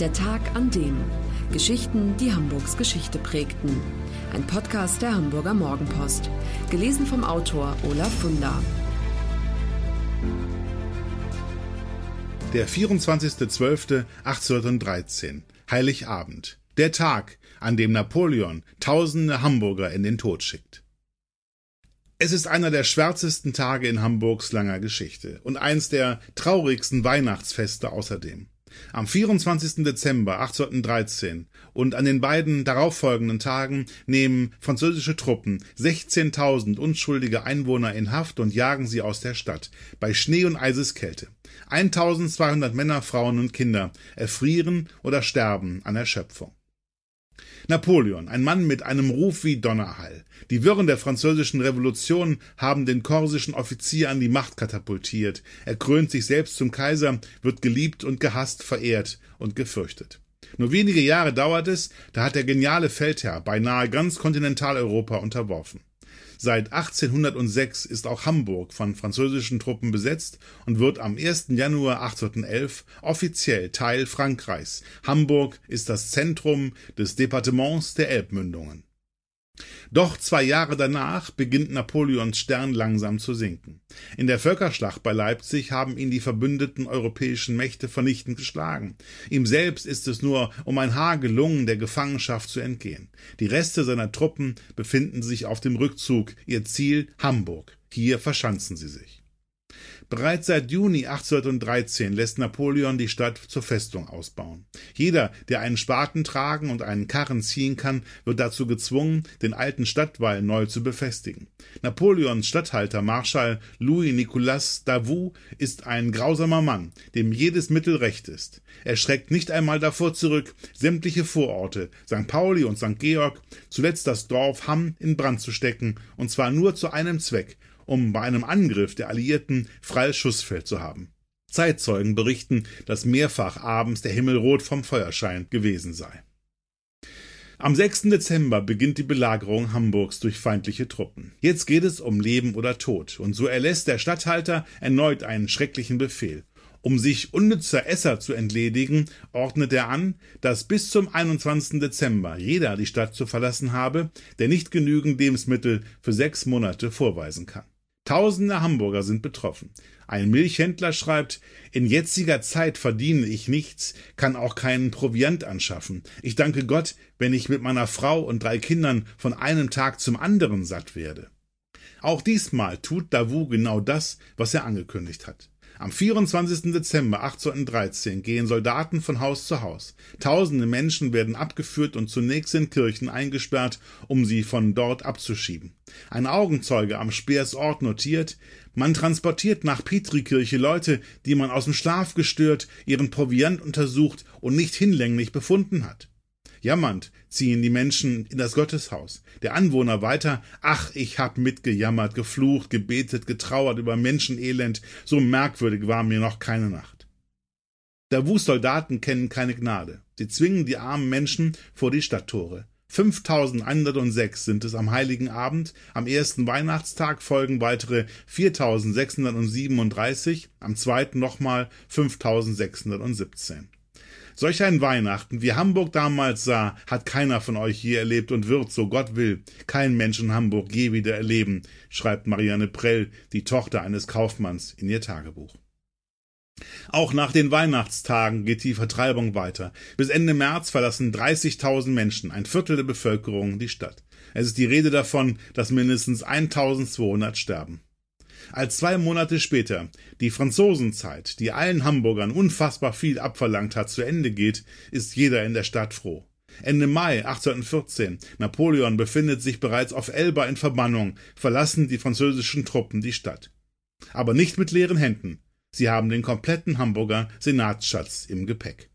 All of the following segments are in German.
Der Tag an dem. Geschichten, die Hamburgs Geschichte prägten. Ein Podcast der Hamburger Morgenpost. Gelesen vom Autor Olaf Funder. Der 24.12.1813, Heiligabend. Der Tag, an dem Napoleon tausende Hamburger in den Tod schickt. Es ist einer der schwärzesten Tage in Hamburgs langer Geschichte und eins der traurigsten Weihnachtsfeste außerdem. Am 24. Dezember 1813 und an den beiden darauffolgenden Tagen nehmen französische Truppen 16.000 unschuldige Einwohner in Haft und jagen sie aus der Stadt bei Schnee und Eiseskälte. 1200 Männer, Frauen und Kinder erfrieren oder sterben an Erschöpfung. Napoleon, ein Mann mit einem Ruf wie Donnerhall. Die Wirren der französischen Revolution haben den korsischen Offizier an die Macht katapultiert. Er krönt sich selbst zum Kaiser, wird geliebt und gehasst, verehrt und gefürchtet. Nur wenige Jahre dauert es, da hat der geniale Feldherr beinahe ganz Kontinentaleuropa unterworfen. Seit 1806 ist auch Hamburg von französischen Truppen besetzt und wird am 1. Januar 1811 offiziell Teil Frankreichs. Hamburg ist das Zentrum des Departements der Elbmündungen. Doch zwei Jahre danach beginnt Napoleons Stern langsam zu sinken. In der Völkerschlacht bei Leipzig haben ihn die verbündeten europäischen Mächte vernichtend geschlagen. Ihm selbst ist es nur um ein Haar gelungen, der Gefangenschaft zu entgehen. Die Reste seiner Truppen befinden sich auf dem Rückzug, ihr Ziel Hamburg. Hier verschanzen sie sich. Bereits seit Juni 1813 lässt Napoleon die Stadt zur Festung ausbauen. Jeder, der einen Spaten tragen und einen Karren ziehen kann, wird dazu gezwungen, den alten Stadtwall neu zu befestigen. Napoleons Statthalter Marschall Louis Nicolas Davout ist ein grausamer Mann, dem jedes Mittel recht ist. Er schreckt nicht einmal davor zurück, sämtliche Vororte, St. Pauli und St. Georg, zuletzt das Dorf Hamm in Brand zu stecken, und zwar nur zu einem Zweck, um bei einem Angriff der Alliierten freies Schussfeld zu haben. Zeitzeugen berichten, dass mehrfach abends der Himmel rot vom Feuerschein gewesen sei. Am 6. Dezember beginnt die Belagerung Hamburgs durch feindliche Truppen. Jetzt geht es um Leben oder Tod, und so erlässt der Statthalter erneut einen schrecklichen Befehl. Um sich unnützer Esser zu entledigen, ordnet er an, dass bis zum 21. Dezember jeder die Stadt zu verlassen habe, der nicht genügend Lebensmittel für sechs Monate vorweisen kann. Tausende Hamburger sind betroffen. Ein Milchhändler schreibt, in jetziger Zeit verdiene ich nichts, kann auch keinen Proviant anschaffen. Ich danke Gott, wenn ich mit meiner Frau und drei Kindern von einem Tag zum anderen satt werde. Auch diesmal tut Davu genau das, was er angekündigt hat. Am 24. Dezember 1813 gehen Soldaten von Haus zu Haus. Tausende Menschen werden abgeführt und zunächst in Kirchen eingesperrt, um sie von dort abzuschieben. Ein Augenzeuge am Speers Ort notiert, man transportiert nach Petrikirche Leute, die man aus dem Schlaf gestört, ihren Proviant untersucht und nicht hinlänglich befunden hat. Jammernd ziehen die Menschen in das Gotteshaus. Der Anwohner weiter, ach, ich hab mitgejammert, geflucht, gebetet, getrauert über Menschenelend, so merkwürdig war mir noch keine Nacht. Davus Soldaten kennen keine Gnade. Sie zwingen die armen Menschen vor die Stadttore. 5106 sind es am Heiligen Abend, am ersten Weihnachtstag folgen weitere 4637, am zweiten nochmal 5617. Solch ein Weihnachten, wie Hamburg damals sah, hat keiner von euch je erlebt und wird, so Gott will, kein Mensch in Hamburg je wieder erleben, schreibt Marianne Prell, die Tochter eines Kaufmanns, in ihr Tagebuch. Auch nach den Weihnachtstagen geht die Vertreibung weiter. Bis Ende März verlassen 30.000 Menschen, ein Viertel der Bevölkerung, die Stadt. Es ist die Rede davon, dass mindestens 1200 sterben. Als zwei Monate später die Franzosenzeit, die allen Hamburgern unfassbar viel abverlangt hat, zu Ende geht, ist jeder in der Stadt froh. Ende Mai 1814, Napoleon befindet sich bereits auf Elba in Verbannung, verlassen die französischen Truppen die Stadt. Aber nicht mit leeren Händen. Sie haben den kompletten Hamburger Senatsschatz im Gepäck.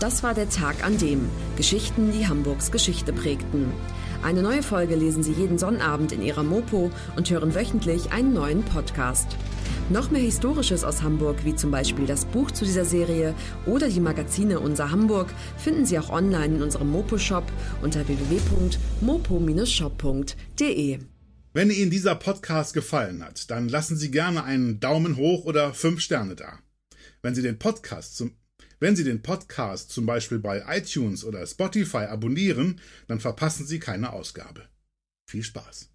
Das war der Tag an dem Geschichten, die Hamburgs Geschichte prägten. Eine neue Folge lesen Sie jeden Sonnabend in Ihrer Mopo und hören wöchentlich einen neuen Podcast. Noch mehr Historisches aus Hamburg, wie zum Beispiel das Buch zu dieser Serie oder die Magazine Unser Hamburg, finden Sie auch online in unserem Mopo-Shop unter www.mopo-shop.de. Wenn Ihnen dieser Podcast gefallen hat, dann lassen Sie gerne einen Daumen hoch oder fünf Sterne da. Wenn Sie den Podcast zum Wenn Sie den Podcast zum Beispiel bei iTunes oder Spotify abonnieren, dann verpassen Sie keine Ausgabe. Viel Spaß!